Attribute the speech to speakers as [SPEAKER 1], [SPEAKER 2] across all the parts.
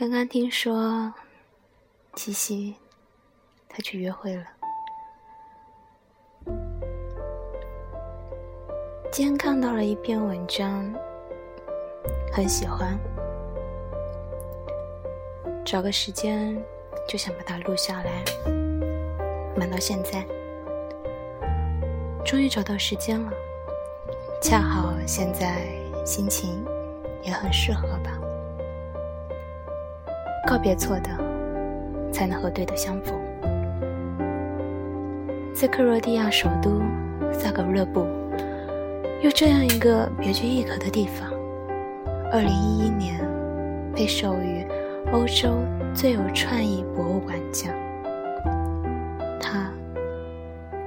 [SPEAKER 1] 刚刚听说七夕他去约会了。今天看到了一篇文章，很喜欢，找个时间就想把它录下来，忙到现在，终于找到时间了，恰好现在心情也很适合吧。告别错的，才能和对的相逢。在克罗地亚首都萨格勒布。有这样一个别具一格的地方，二零一一年被授予欧洲最有创意博物馆奖。它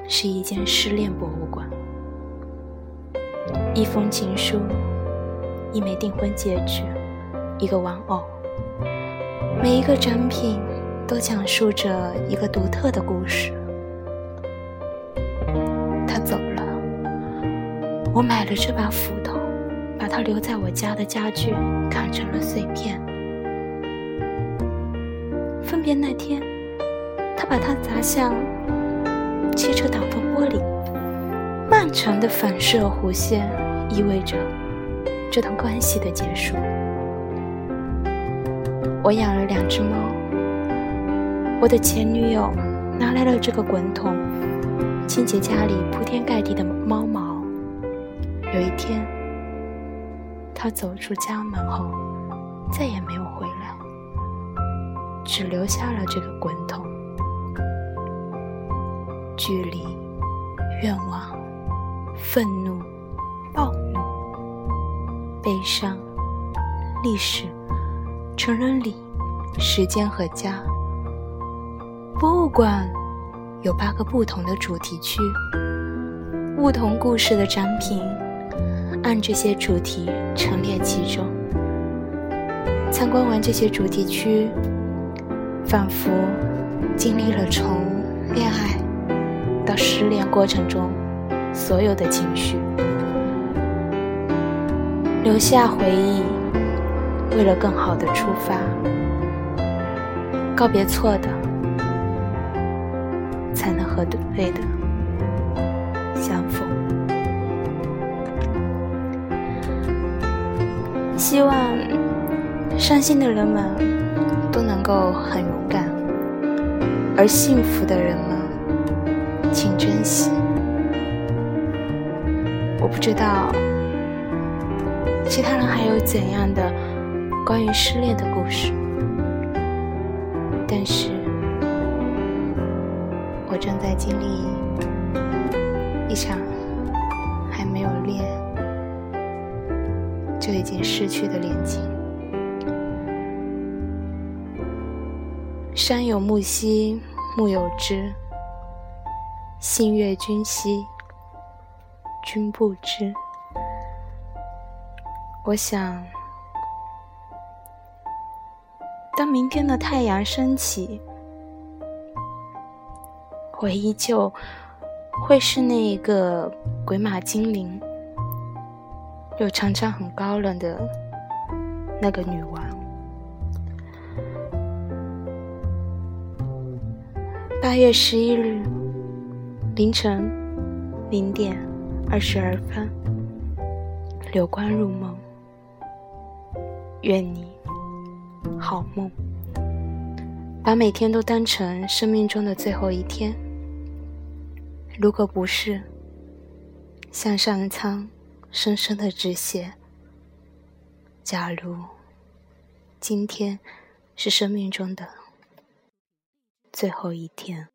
[SPEAKER 1] 是一间失恋博物馆，一封情书，一枚订婚戒指，一个玩偶，每一个展品都讲述着一个独特的故事。他走了我买了这把斧头，把它留在我家的家具，砍成了碎片。分别那天，他把它砸向汽车挡风玻璃，漫长的反射弧线意味着这段关系的结束。我养了两只猫，我的前女友拿来了这个滚筒，清洁家里铺天盖地的猫毛。有一天，他走出家门后，再也没有回来，只留下了这个滚筒。距离、愿望、愤怒、暴怒、悲伤、历史、成人礼、时间和家。博物馆有八个不同的主题区，不同故事的展品。按这些主题陈列其中，参观完这些主题区，仿佛经历了从恋爱到失恋过程中所有的情绪，留下回忆，为了更好的出发，告别错的，才能和对的相逢。希望伤心的人们都能够很勇敢，而幸福的人们，请珍惜。我不知道其他人还有怎样的关于失恋的故事，但是我正在经历一场还没有恋。就已经失去的恋情。山有木兮木有枝，心悦君兮君不知。我想，当明天的太阳升起，我依旧会是那一个鬼马精灵。又常常很高冷的那个女王。八月十一日凌晨零点二十二分，流光入梦，愿你好梦。把每天都当成生命中的最后一天，如果不是，向上苍。深深的致谢。假如今天是生命中的最后一天。